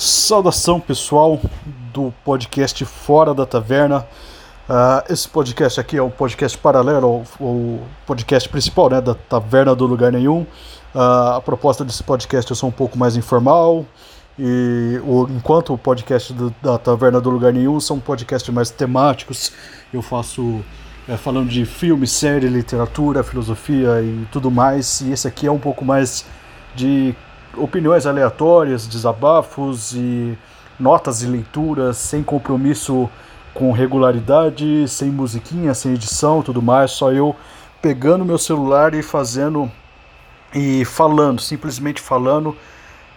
Saudação pessoal do podcast Fora da Taverna. Uh, esse podcast aqui é um podcast paralelo ao, ao, podcast principal, né, da Taverna do Lugar Nenhum. Uh, a proposta desse podcast é só um pouco mais informal. E o, enquanto o podcast do, da Taverna do Lugar Nenhum são podcasts mais temáticos, eu faço é, falando de filme, série, literatura, filosofia e tudo mais. E esse aqui é um pouco mais de opiniões aleatórias, desabafos e notas e leituras sem compromisso com regularidade, sem musiquinha, sem edição, tudo mais, só eu pegando meu celular e fazendo e falando, simplesmente falando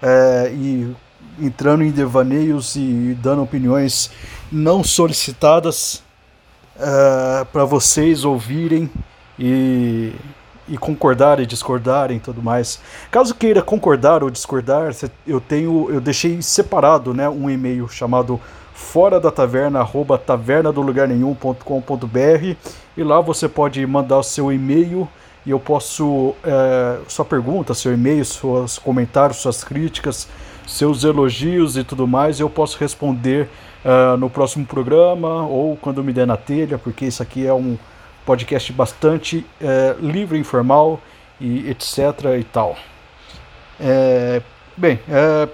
é, e entrando em devaneios e dando opiniões não solicitadas é, para vocês ouvirem e e concordar e discordar e tudo mais. Caso queira concordar ou discordar, eu tenho, eu deixei separado, né, um e-mail chamado fora da taverna arroba taverna do lugar nenhum.com.br e lá você pode mandar o seu e-mail e eu posso é, sua pergunta, seu e-mail, seus comentários, suas críticas, seus elogios e tudo mais, eu posso responder uh, no próximo programa ou quando me der na telha, porque isso aqui é um podcast bastante é, livre, informal e etc e tal. É, bem, é,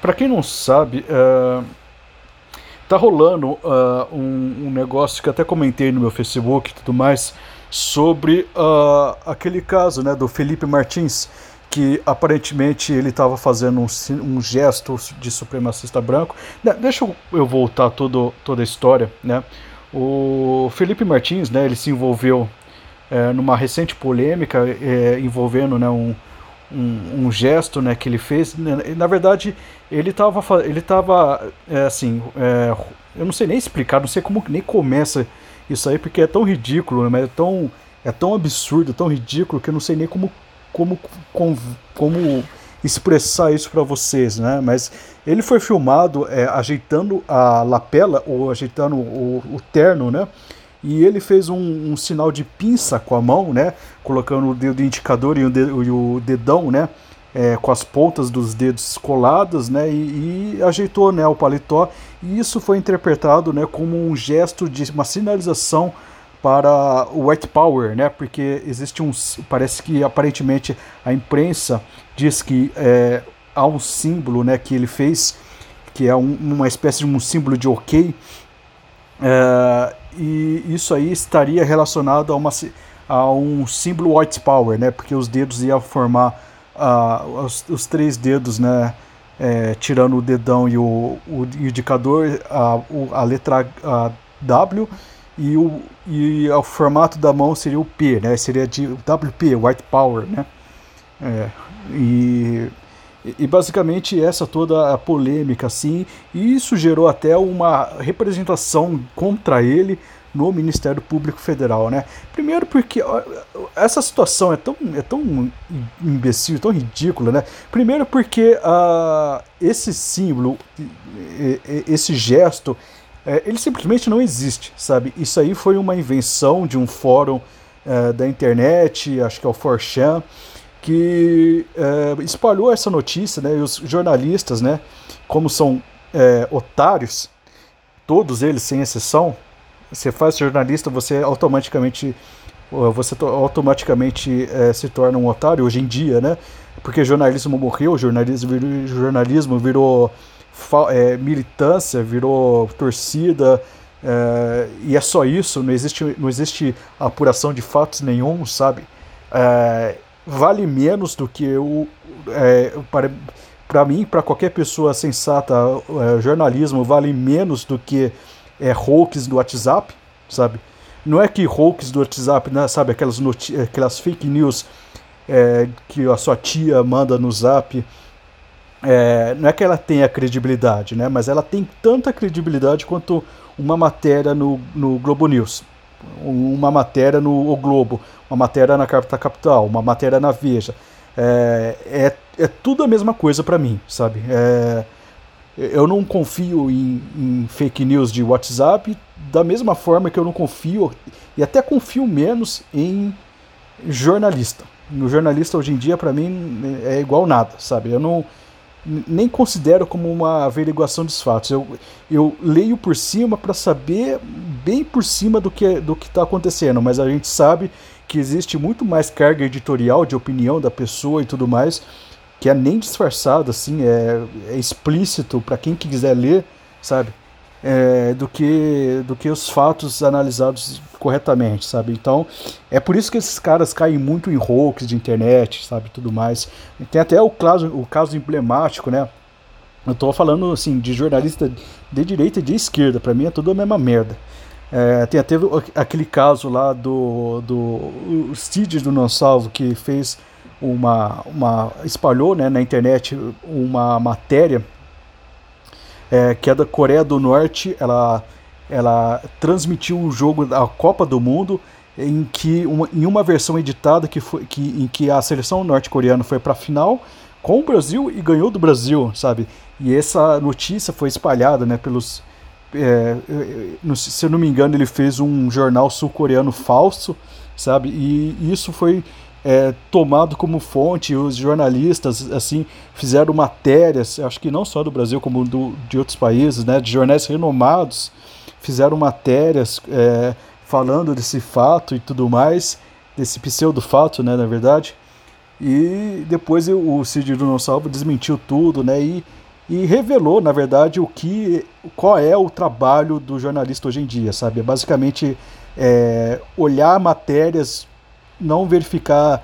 para quem não sabe, é, tá rolando uh, um, um, negócio que até comentei no meu Facebook e tudo mais sobre uh, aquele caso né, do Felipe Martins que aparentemente ele estava fazendo um, um, gesto de supremacista branco. Deixa eu voltar todo, toda a história, né? O Felipe Martins, né, ele se envolveu é, numa recente polêmica é, envolvendo né, um, um, um, gesto né, que ele fez. Na verdade, ele estava ele tava, é, assim, é, eu não sei nem explicar, não sei como nem começa isso aí, porque é tão ridículo, né, é tão, é tão absurdo, tão ridículo, que eu não sei nem como, como, como, como expressar isso para vocês, né? Mas ele foi filmado é, ajeitando a lapela ou ajeitando o, o terno, né? E ele fez um, um, sinal de pinça com a mão, né? Colocando o dedo indicador e o, dedo, e o dedão, né? É, com as pontas dos dedos coladas, né? E, e, ajeitou, né? O paletó. E isso foi interpretado, né? Como um gesto de uma sinalização para o white power, né? Porque existe um, parece que aparentemente a imprensa diz que é, há um símbolo, né? Que ele fez, que é um, uma espécie de um símbolo de ok, é, e isso aí estaria relacionado a, uma, a um símbolo white power, né? Porque os dedos iam formar uh, os, os, três dedos, né? É, tirando o dedão e o, o indicador, a, a letra a W e o, e o formato da mão seria o P, né? Seria de WP, White Power, né? É, e, e basicamente essa toda a polêmica assim, e isso gerou até uma representação contra ele no Ministério Público Federal, né? Primeiro porque essa situação é tão, é tão imbecil, tão ridícula, né? Primeiro porque uh, esse símbolo, esse gesto, é, ele simplesmente não existe, sabe? Isso aí foi uma invenção de um fórum é, da internet, acho que é o Forchan, que é, espalhou essa notícia, né? E os jornalistas, né? Como são é, otários, todos eles sem exceção, você faz jornalista, você automaticamente você automaticamente é, se torna um otário hoje em dia, né? Porque jornalismo morreu, jornalismo jornalismo virou é, militância, virou torcida, é, e é só isso, não existe, não existe apuração de fatos nenhum, sabe? É, vale menos do que o. É, para, para mim, para qualquer pessoa sensata, é, jornalismo vale menos do que é, hoax do WhatsApp, sabe? Não é que hoax do WhatsApp, né, sabe, aquelas, aquelas fake news é, que a sua tia manda no zap é, não é que ela tenha credibilidade, né, mas ela tem tanta credibilidade quanto uma matéria no, no Globo News, uma matéria no o Globo, uma matéria na Carta Capital, uma matéria na Veja. É, é, é tudo a mesma coisa para mim, sabe? É, eu não confio em, em, fake news de WhatsApp da mesma forma que eu não confio e até confio menos em jornalista. No jornalista hoje em dia para mim é igual nada, sabe? Eu não nem considero como uma averiguação dos fatos. Eu, eu leio por cima para saber bem por cima do que do que está acontecendo, mas a gente sabe que existe muito mais carga editorial de opinião da pessoa e tudo mais, que é nem disfarçado, assim, é, é explícito para quem quiser ler, sabe? É, do que do que os fatos analisados corretamente, sabe? Então, é por isso que esses caras caem muito em hoax de internet, sabe? Tudo mais. Tem até o caso, o caso emblemático, né? Eu tô falando, assim, de jornalista de direita e de esquerda. Para mim é tudo a mesma merda. É, tem até aquele caso lá do, do Cid do Não Salvo que fez uma, uma espalhou né, na internet uma matéria é, que é da Coreia do Norte. Ela ela transmitiu o jogo da Copa do Mundo em que uma, em uma versão editada que foi que, em que a seleção norte-coreana foi para a final com o Brasil e ganhou do Brasil, sabe? E essa notícia foi espalhada, né, pelos é, se eu não me engano, ele fez um jornal sul-coreano falso, sabe? E isso foi é, tomado como fonte. Os jornalistas, assim, fizeram matérias, acho que não só do Brasil, como do, de outros países, né? De jornais renomados, fizeram matérias é, falando desse fato e tudo mais, desse pseudo-fato, né, na verdade. E depois o Cid Não Salvo desmentiu tudo, né, e, e revelou, na verdade, o que, qual é o trabalho do jornalista hoje em dia, sabe? É basicamente é, olhar matérias, não verificar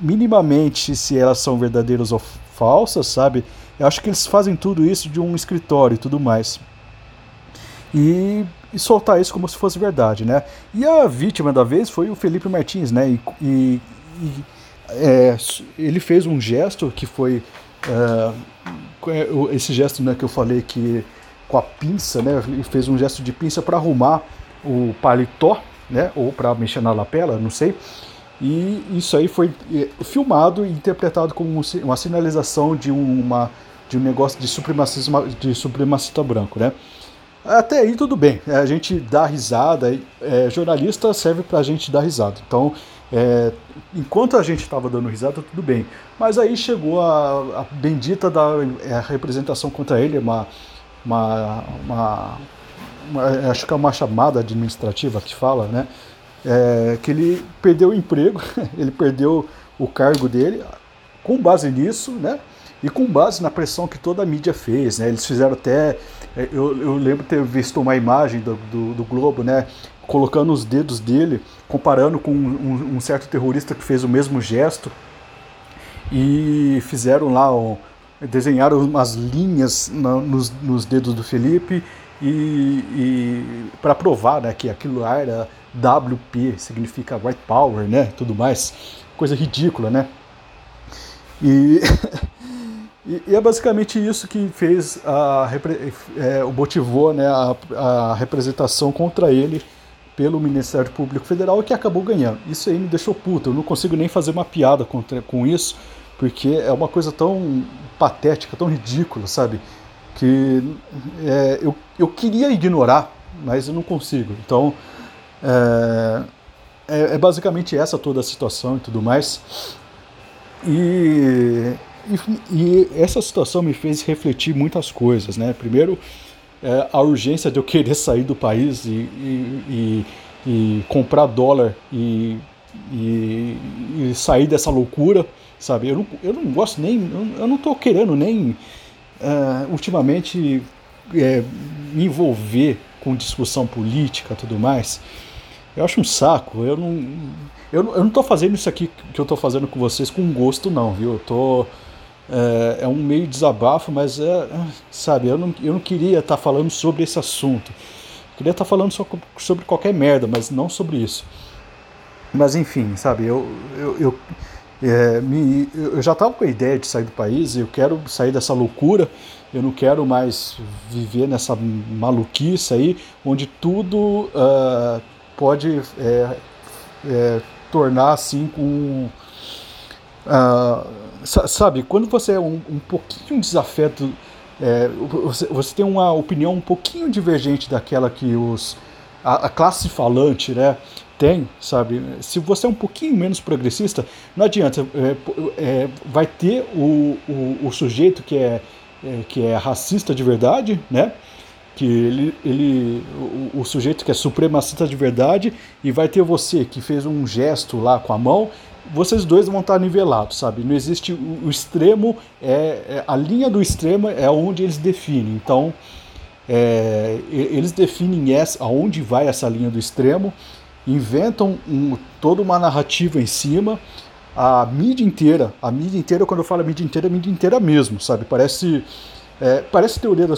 minimamente se elas são verdadeiras ou falsas, sabe? Eu acho que eles fazem tudo isso de um escritório e tudo mais. E e soltar isso como se fosse verdade, né? E a vítima da vez foi o Felipe Martins, né? E, e, e é, ele fez um gesto que foi é esse gesto né, que eu falei que com a pinça, né? Ele fez um gesto de pinça para arrumar o paletó, né? Ou para mexer na lapela, não sei. E isso aí foi é, filmado e interpretado como uma sinalização de uma de um negócio de supremacismo de supremacista branco, né? Até aí tudo bem, é, a gente dá risada, é, jornalista serve para a gente dar risada. Então, é, enquanto a gente estava dando risada, tudo bem. Mas aí chegou a, a bendita da é, a representação contra ele, uma, uma, uma, uma, acho que é uma chamada administrativa que fala, né? É, que ele perdeu o emprego, ele perdeu o cargo dele. Com base nisso, né? E com base na pressão que toda a mídia fez, né? Eles fizeram até. É, eu, eu lembro ter visto uma imagem do, do, do Globo, né? Colocando os dedos dele, comparando com um, um, certo terrorista que fez o mesmo gesto. E fizeram lá, ó, desenharam umas linhas na, nos, nos dedos do Felipe e, e para provar né, que aquilo era WP, significa White Power, né? Tudo mais. Coisa ridícula, né? E E, é basicamente isso que fez a, é, motivou né, a, a, representação contra ele pelo Ministério Público Federal e que acabou ganhando. Isso aí me deixou puto. Eu não consigo nem fazer uma piada contra, com isso, porque é uma coisa tão patética, tão ridícula, sabe? Que é, eu, eu queria ignorar, mas eu não consigo. Então, é, é, é basicamente essa toda a situação e tudo mais. E e, e, essa situação me fez refletir muitas coisas, né? Primeiro, é, a urgência de eu querer sair do país e, e, e comprar dólar e, sair dessa loucura, sabe? Eu não, eu não gosto nem, eu não estou querendo nem uh, ultimamente é, me envolver com discussão política, tudo mais. Eu acho um saco. Eu não, eu, eu não tô fazendo isso aqui que eu estou fazendo com vocês com gosto, não, viu? Eu tô é, é um meio desabafo, mas é, sabe, eu não, eu não queria estar tá falando sobre esse assunto. Eu queria estar tá falando so, sobre qualquer merda, mas não sobre isso. Mas enfim, sabe, eu, eu, eu, é, me, eu já estava com a ideia de sair do país, eu quero sair dessa loucura, eu não quero mais viver nessa maluquice aí, onde tudo uh, pode é, é, tornar assim com. Uh, sabe, quando você é um, um pouquinho desafeto, é, você, você, tem uma opinião um pouquinho divergente daquela que os, a, a, classe falante né, tem, sabe? Se você é um pouquinho menos progressista, não adianta. É, é, vai ter o, o, o, sujeito que é, é, que é racista de verdade, né? Que ele, ele o, o, sujeito que é supremacista de verdade e vai ter você que fez um gesto lá com a mão, vocês dois vão estar nivelados, sabe? Não existe o, o extremo, é, é, a linha do extremo é onde eles definem. Então, é, eles definem essa, aonde vai essa linha do extremo, inventam um, toda uma narrativa em cima a mídia inteira, a mídia inteira, quando eu falo mídia inteira, a mídia inteira mesmo, sabe? Parece, é, parece teoria da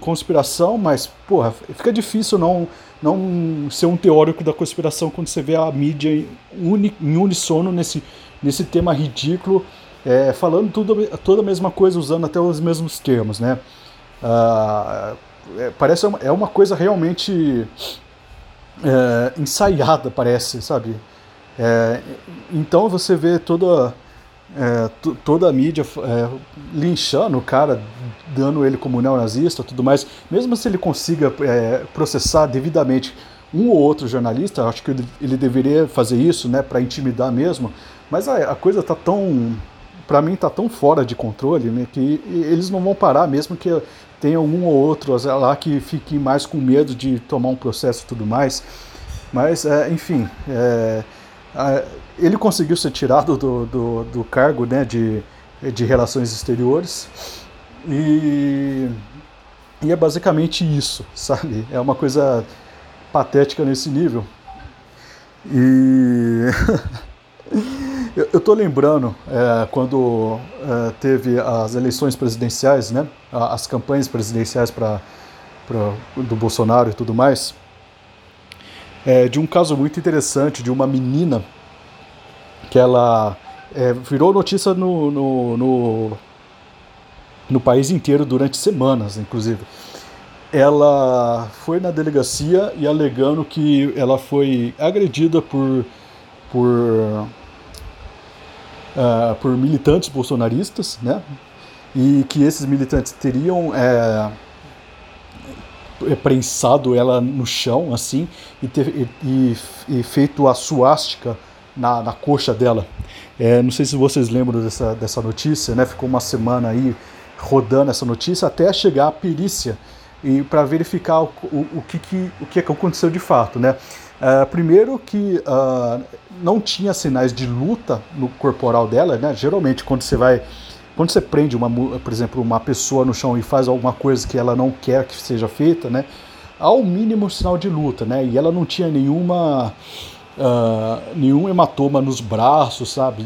conspiração, mas, porra, fica difícil não, não ser um teórico da conspiração quando você vê a mídia uni, em unissono nesse, nesse tema ridículo, é, falando tudo, toda a mesma coisa, usando até os mesmos termos, né? Ah, é, parece uma, é uma coisa realmente é, ensaiada, parece, sabe? É, então você vê toda, é, toda a mídia é, linchando o cara, dando ele como neonazista tudo mais, mesmo se ele consiga é, processar devidamente um ou outro jornalista, acho que ele, deveria fazer isso, né, para intimidar mesmo, mas a, a coisa tá tão, para mim tá tão fora de controle, né, que eles não vão parar mesmo que tenha um ou outro lá que fique mais com medo de tomar um processo e tudo mais, mas é, enfim, é, ele conseguiu ser tirado do, do, do, cargo né, de, de relações exteriores e, e é basicamente isso, sabe? É uma coisa patética nesse nível. E eu, eu tô lembrando é, quando é, teve as eleições presidenciais, né? As campanhas presidenciais para do Bolsonaro e tudo mais é, de um caso muito interessante de uma menina que ela é, virou notícia no, no, no, no, país inteiro durante semanas, inclusive. Ela foi na delegacia e alegando que ela foi agredida por, por, uh, por militantes bolsonaristas, né? E que esses militantes teriam é, prensado ela no chão, assim, e, ter, e, e feito a suástica na, na coxa dela. É, não sei se vocês lembram dessa, dessa notícia, né? Ficou uma semana aí rodando essa notícia até chegar a perícia e para verificar o, o, o, que, que, o que aconteceu de fato, né? Uh, primeiro que uh, não tinha sinais de luta no corporal dela, né? Geralmente quando você vai quando você prende, uma, por exemplo, uma pessoa no chão e faz alguma coisa que ela não quer que seja feita, né, há o mínimo sinal de luta, né, e ela não tinha nenhuma, uh, nenhum hematoma nos braços, sabe,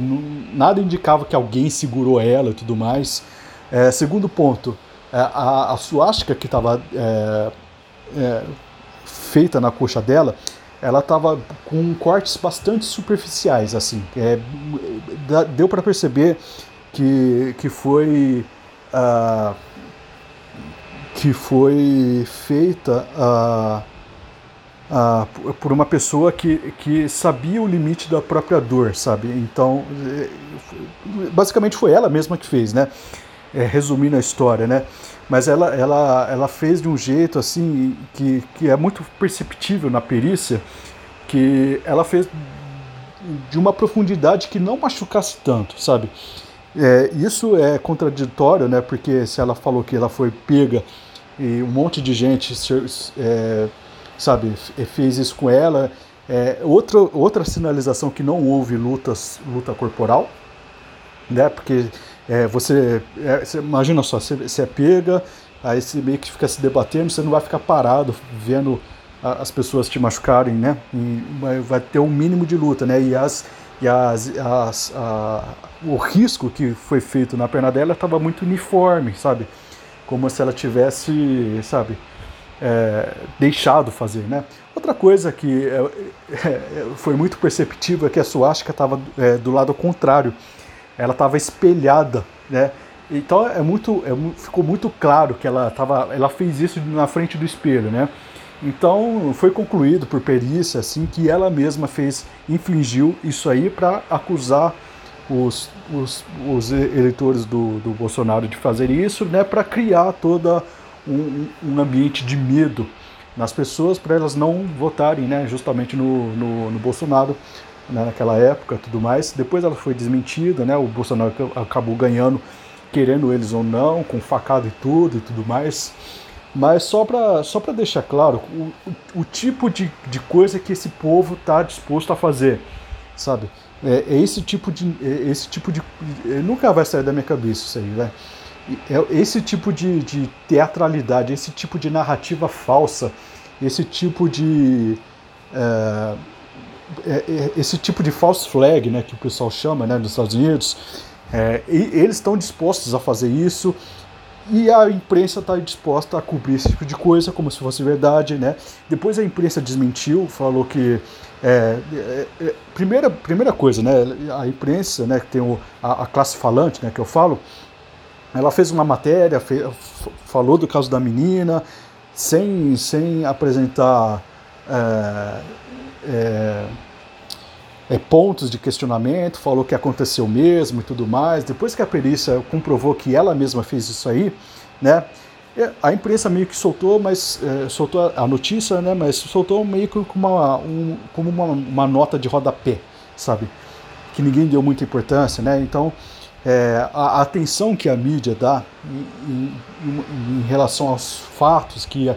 nada indicava que alguém segurou ela e tudo mais. É, segundo ponto, é, a, a suástica que estava é, é, feita na coxa dela, ela estava com cortes bastante superficiais, assim, é, deu para perceber que, que foi uh, que foi feita uh, uh, por uma pessoa que, que sabia o limite da própria dor, sabe? Então, eh, basicamente foi ela mesma que fez, né? É, resumindo a história, né? Mas ela, ela, ela fez de um jeito assim que, que é muito perceptível na perícia, que ela fez de uma profundidade que não machucasse tanto, sabe? É, isso é contraditório, né? Porque se ela falou que ela foi pega e um monte de gente, é, sabe, fez isso com ela, é, outra, outra sinalização que não houve lutas, luta corporal, né? Porque é, você, é, você, imagina só, você, você é pega, aí você meio que fica se debatendo, você não vai ficar parado vendo as pessoas te machucarem, né? E vai ter um mínimo de luta, né? E as e as, as, a, o risco que foi feito na perna dela estava muito uniforme, sabe? Como se ela tivesse, sabe, é, deixado fazer, né? Outra coisa que é, é, foi muito perceptível é que a suástica estava é, do lado contrário, ela estava espelhada, né? Então é muito, é, ficou muito claro que ela, tava, ela fez isso na frente do espelho, né? Então foi concluído por perícia assim que ela mesma fez, infligiu isso aí para acusar os, os, os, eleitores do, do Bolsonaro de fazer isso, né, para criar toda um, um, ambiente de medo nas pessoas para elas não votarem, né, justamente no, no, no Bolsonaro né, naquela época, tudo mais. Depois ela foi desmentida, né, o Bolsonaro acabou ganhando querendo eles ou não, com facada e tudo e tudo mais. Mas só para só deixar claro o, o, o, tipo de, de coisa que esse povo está disposto a fazer, sabe? É, é, esse tipo de. É esse tipo de. Nunca vai sair da minha cabeça isso aí, né? É esse tipo de, de teatralidade, esse tipo de narrativa falsa, esse tipo de. É, é, é esse tipo de false flag, né, que o pessoal chama, né, nos Estados Unidos, é, eles estão dispostos a fazer isso e a imprensa está disposta a cobrir esse tipo de coisa como se fosse verdade, né? Depois a imprensa desmentiu, falou que é, é, é, primeira primeira coisa, né? A imprensa, né? Que tem o, a, a, classe falante, né? Que eu falo, ela fez uma matéria, fez, falou do caso da menina, sem sem apresentar é, é é, pontos de questionamento, falou que aconteceu mesmo e tudo mais. Depois que a perícia comprovou que ela mesma fez isso aí, né? A imprensa meio que soltou, mas é, soltou a notícia, né? Mas soltou meio que como uma, um, como uma, uma nota de rodapé, sabe? Que ninguém deu muita importância, né? Então é, a, atenção que a mídia dá em, em, em relação aos fatos que,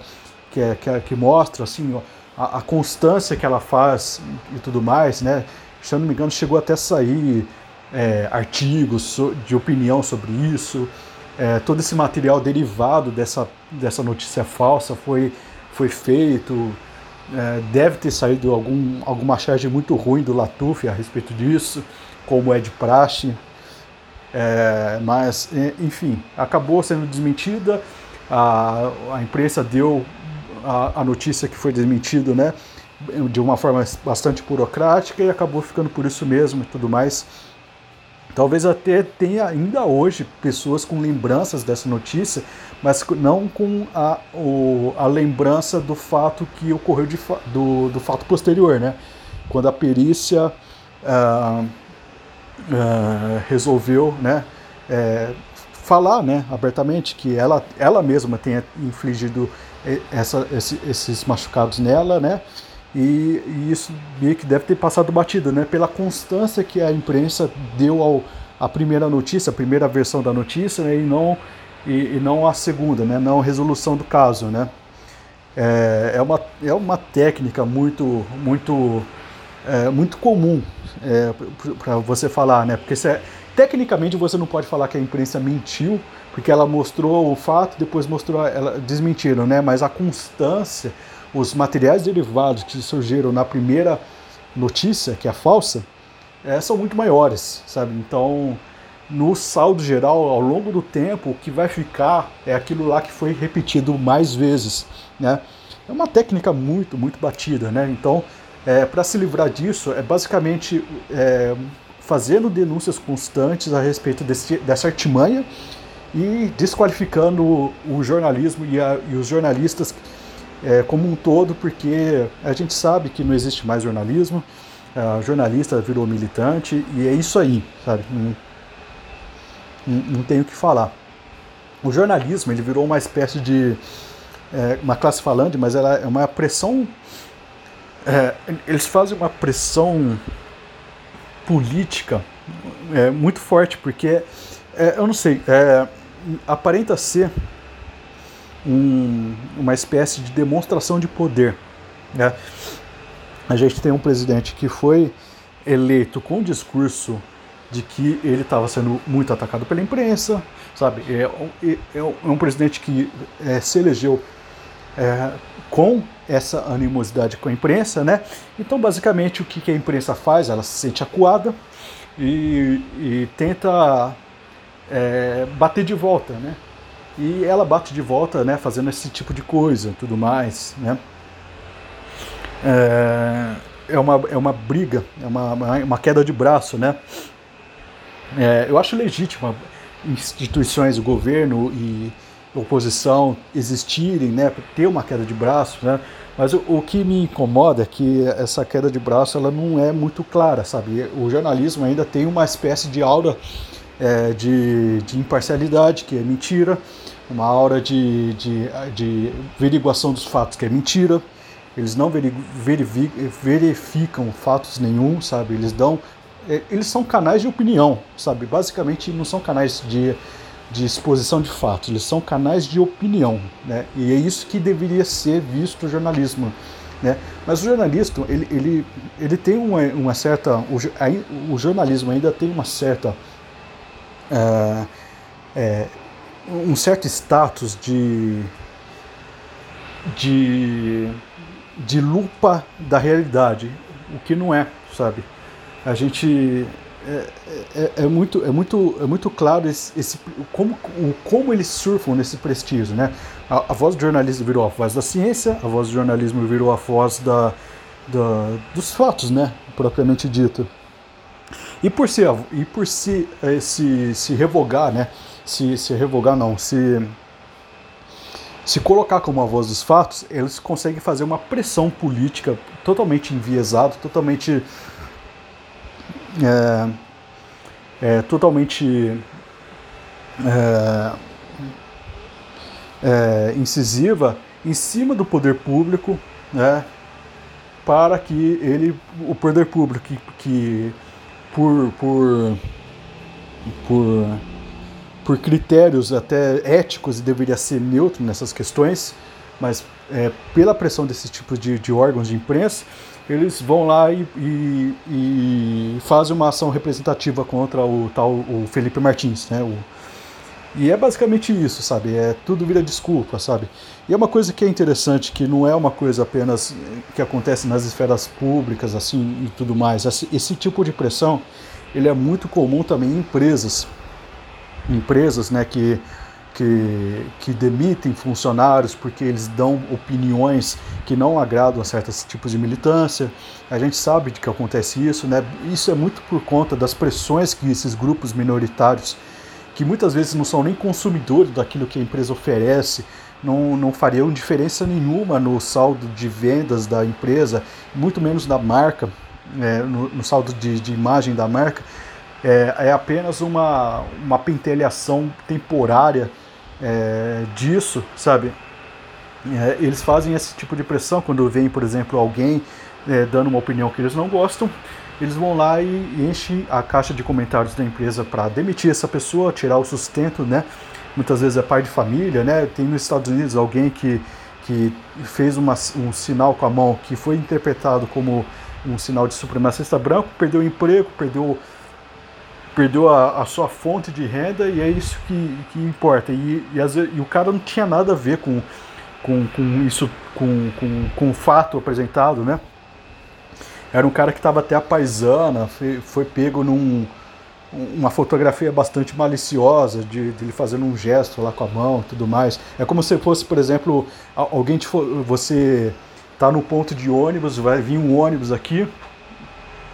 que, que, que mostra assim, a, a, constância que ela faz e tudo mais, né? Se eu não me engano, chegou até a sair é, artigos de opinião sobre isso. É, todo esse material derivado dessa, dessa notícia falsa foi, foi feito. É, deve ter saído algum, alguma charge muito ruim do Latuf a respeito disso, como é de praxe. É, mas, enfim, acabou sendo desmentida. A, a imprensa deu a, a notícia que foi desmentido, né? De uma forma bastante burocrática e acabou ficando por isso mesmo e tudo mais. Talvez até tenha ainda hoje pessoas com lembranças dessa notícia, mas não com a, o, a lembrança do fato que ocorreu de, do, do fato posterior, né? Quando a perícia ah, ah, resolveu, né? É, falar, né, abertamente que ela, ela mesma tenha infligido essa, esse, esses machucados nela, né? E, e, isso meio que deve ter passado batido, né? Pela constância que a imprensa deu ao a primeira notícia, a primeira versão da notícia, né? E não e, e não a segunda, né? Não a resolução do caso, né? É, é, uma, é uma técnica muito muito é, muito comum é, para você falar, né? Porque é, tecnicamente você não pode falar que a imprensa mentiu porque ela mostrou o fato, depois mostrou, ela desmentiram, né? Mas a constância, os materiais derivados que surgiram na primeira notícia, que é falsa, é, são muito maiores, sabe? Então, no saldo geral, ao longo do tempo, o que vai ficar é aquilo lá que foi repetido mais vezes, né? É uma técnica muito, muito batida, né? Então, é, para se livrar disso, é basicamente é, fazendo denúncias constantes a respeito desse, dessa artimanha e desqualificando o, jornalismo e, a, e os jornalistas é, como um todo, porque a gente sabe que não existe mais jornalismo, a jornalista virou militante e é isso aí, sabe? Não, não, não tenho o que falar. O jornalismo ele virou uma espécie de é, uma classe falante, mas ela é uma pressão. É, eles fazem uma pressão política é, muito forte, porque é, eu não sei, é, aparenta ser um, uma espécie de demonstração de poder. Né? A gente tem um presidente que foi eleito com o discurso de que ele estava sendo muito atacado pela imprensa, sabe? É, é, é um presidente que é, se elegeu é, com essa animosidade com a imprensa, né? Então, basicamente, o que, que a imprensa faz? Ela se sente acuada e, e tenta é, bater de volta, né? E ela bate de volta, né, fazendo esse tipo de coisa, tudo mais, né? É, é uma, é uma briga, é uma, uma queda de braço, né? É, eu acho legítima instituições, o governo e oposição existirem, né, ter uma queda de braço, né? Mas o, o, que me incomoda é que essa queda de braço ela não é muito clara, sabe? O jornalismo ainda tem uma espécie de aura é, de, de, imparcialidade, que é mentira, uma aura de, de, de averiguação dos fatos, que é mentira. Eles não verificam fatos nenhum, sabe? Eles dão. É, eles são canais de opinião, sabe? Basicamente não são canais de, de exposição de fatos, eles são canais de opinião, né? E é isso que deveria ser visto o jornalismo, né? Mas o jornalista, ele, ele, ele tem uma, uma certa, o, o, jornalismo ainda tem uma certa, é, é, um certo status de, de, de lupa da realidade, o que não é, sabe? A gente é, é, é, muito, é, muito, é muito claro esse, esse, como, como eles surfam nesse prestígio. Né? A, a, voz do jornalismo virou a voz da ciência, a voz do jornalismo virou a voz da, da, dos fatos, né? propriamente dito. E por se, e por se, se, se revogar, né? se, se revogar não, se, se colocar como a voz dos fatos, eles conseguem fazer uma pressão política totalmente enviesada, totalmente é, é totalmente é, incisiva em cima do poder público, né, para que ele, o poder público que, que por, por, por, por critérios até éticos deveria ser neutro nessas questões, mas é, pela pressão desses tipos de, de órgãos de imprensa, eles vão lá e, e, e, fazem uma ação representativa contra o tal o Felipe Martins, né? O, e é basicamente isso, sabe? É tudo vira desculpa, sabe? E é uma coisa que é interessante, que não é uma coisa apenas que acontece nas esferas públicas, assim, e tudo mais. Esse, esse tipo de pressão, ele é muito comum também em empresas. Empresas, né, que que, que demitem funcionários porque eles dão opiniões que não agradam a certos tipos de militância. A gente sabe de que acontece isso, né? Isso é muito por conta das pressões que esses grupos minoritários, que muitas vezes não são nem consumidores daquilo que a empresa oferece, não, não fariam diferença nenhuma no saldo de vendas da empresa, muito menos da marca, é, no, no, saldo de, de imagem da marca. É, é, apenas uma, uma pentelhação temporária é, disso, sabe? É, eles fazem esse tipo de pressão quando vem, por exemplo, alguém é, dando uma opinião que eles não gostam, eles vão lá e enchem a caixa de comentários da empresa para demitir essa pessoa, tirar o sustento, né? Muitas vezes é pai de família, né? Tem nos Estados Unidos alguém que, que fez uma, um sinal com a mão que foi interpretado como um sinal de supremacista branco, perdeu o emprego, perdeu perdeu a, a, sua fonte de renda e é isso que, que importa. E, e, vezes, e, o cara não tinha nada a ver com, com, com isso, com, com, com o fato apresentado, né? Era um cara que estava até a paisana, foi, foi pego num uma fotografia bastante maliciosa de, de ele fazendo um gesto lá com a mão e tudo mais. É como se fosse, por exemplo, alguém te você tá no ponto de ônibus, vai vir um ônibus aqui,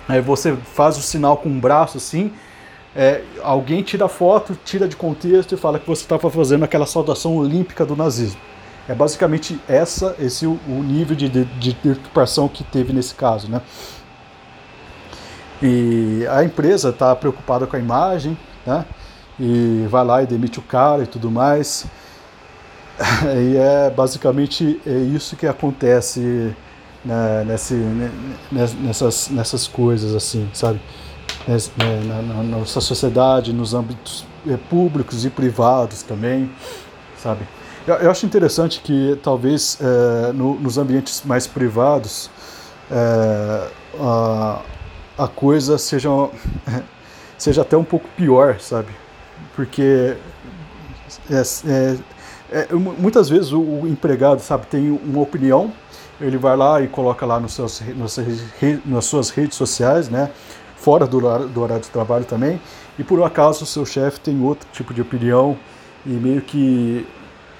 aí você faz o sinal com o braço assim, é, alguém tira foto, tira de contexto e fala que você estava fazendo aquela saudação olímpica do nazismo. É basicamente essa, esse o, o nível de, de, de deturpação que teve nesse caso, né? E a empresa está preocupada com a imagem, né? E vai lá e demite o cara e tudo mais. E é basicamente é isso que acontece né, nesse, né, nessas, nessas coisas assim, sabe? Né, né, na, na, nossa sociedade, nos âmbitos é, públicos e privados também, sabe? Eu, eu acho interessante que talvez é, no, nos ambientes mais privados é, a, a coisa seja, seja até um pouco pior, sabe? Porque é, é, é, muitas vezes o, o, empregado, sabe, tem uma opinião, ele vai lá e coloca lá nos seus, nas, nas suas redes sociais, né? fora do do horário de trabalho também, e por um acaso o seu chefe tem outro tipo de opinião e meio que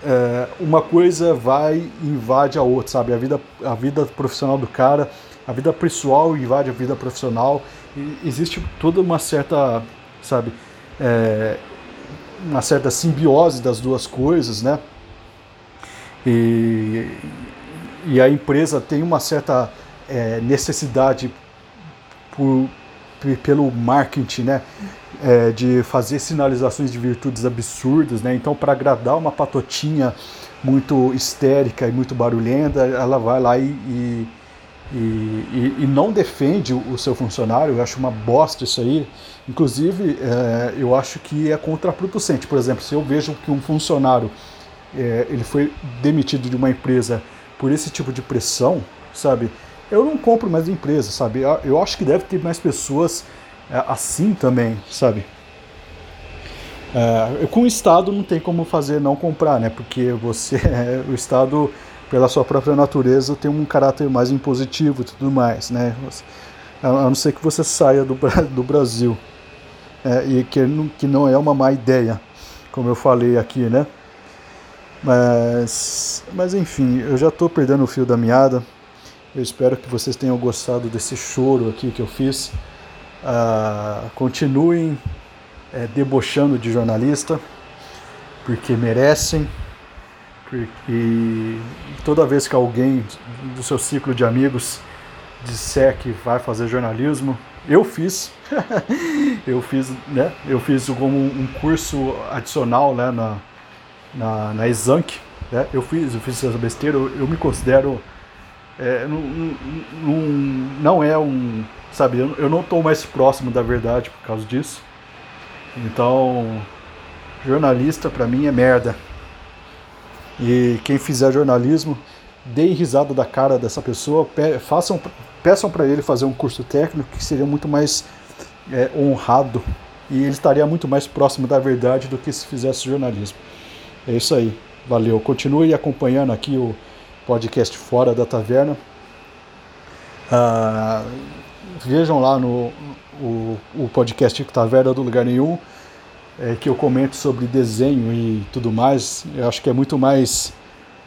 é, uma coisa vai e invade a outra, sabe? A vida, a vida profissional do cara, a vida pessoal invade a vida profissional, e existe toda uma certa, sabe, é, uma certa simbiose das duas coisas, né? E, e a empresa tem uma certa é, necessidade por, pelo marketing, né? É, de fazer sinalizações de virtudes absurdas, né? Então, para agradar uma patotinha muito histérica e muito barulhenta, ela vai lá e, e, e, e, não defende o seu funcionário, eu acho uma bosta isso aí. Inclusive, é, eu acho que é contraproducente. Por exemplo, se eu vejo que um funcionário é, ele foi demitido de uma empresa por esse tipo de pressão, sabe? Eu não compro mais empresa, sabe? Eu acho que deve ter mais pessoas é, assim também, sabe? É, com o Estado não tem como fazer não comprar, né? Porque você, o Estado pela sua própria natureza, tem um caráter mais impositivo e tudo mais, né? A não ser que você saia do, do Brasil. É, e que, que não é uma má ideia, como eu falei aqui, né? Mas, mas enfim, eu já estou perdendo o fio da meada. Eu espero que vocês tenham gostado desse choro aqui que eu fiz. Uh, continuem é, debochando de jornalista, porque merecem. Porque toda vez que alguém do seu ciclo de amigos disser que vai fazer jornalismo, eu fiz, eu fiz, né? Eu fiz como um curso adicional né, na, na, na Exanc, né? Eu fiz, eu fiz essa besteira, eu, eu me considero é, não, não, não é um, sabe, eu não estou mais próximo da verdade por causa disso. Então, jornalista para mim é merda. E quem fizer jornalismo, deem risada da cara dessa pessoa, pe façam, peçam para ele fazer um curso técnico que seria muito mais é, honrado e ele estaria muito mais próximo da verdade do que se fizesse jornalismo. É isso aí, valeu. Continue acompanhando aqui o podcast Fora da Taverna. Ah, vejam lá no o, o podcast Taverna do Lugar Nenhum é, que eu comento sobre desenho e tudo mais, eu acho que é muito mais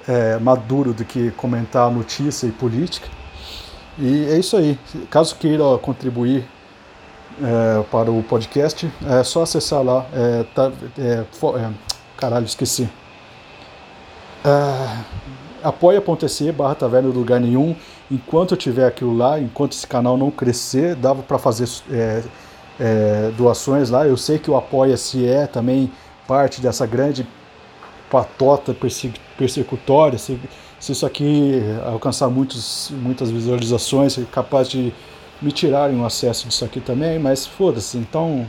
é, maduro do que comentar notícia e política. E é isso aí. Caso queira contribuir é, para o podcast, é só acessar lá. É, tá, é, é caralho, esqueci. É, apoia.se barra taverna do lugar nenhum. Enquanto eu tiver aquilo lá, enquanto esse canal não crescer, dava para fazer é, é, doações lá. Eu sei que o Apoia-se é também parte dessa grande patota persecutória. Se, se isso aqui alcançar muitos, muitas visualizações, é capaz de me tirarem o acesso disso aqui também, mas foda-se. Então,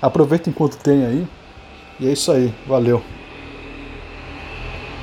aproveita enquanto tem aí. E é isso aí. Valeu.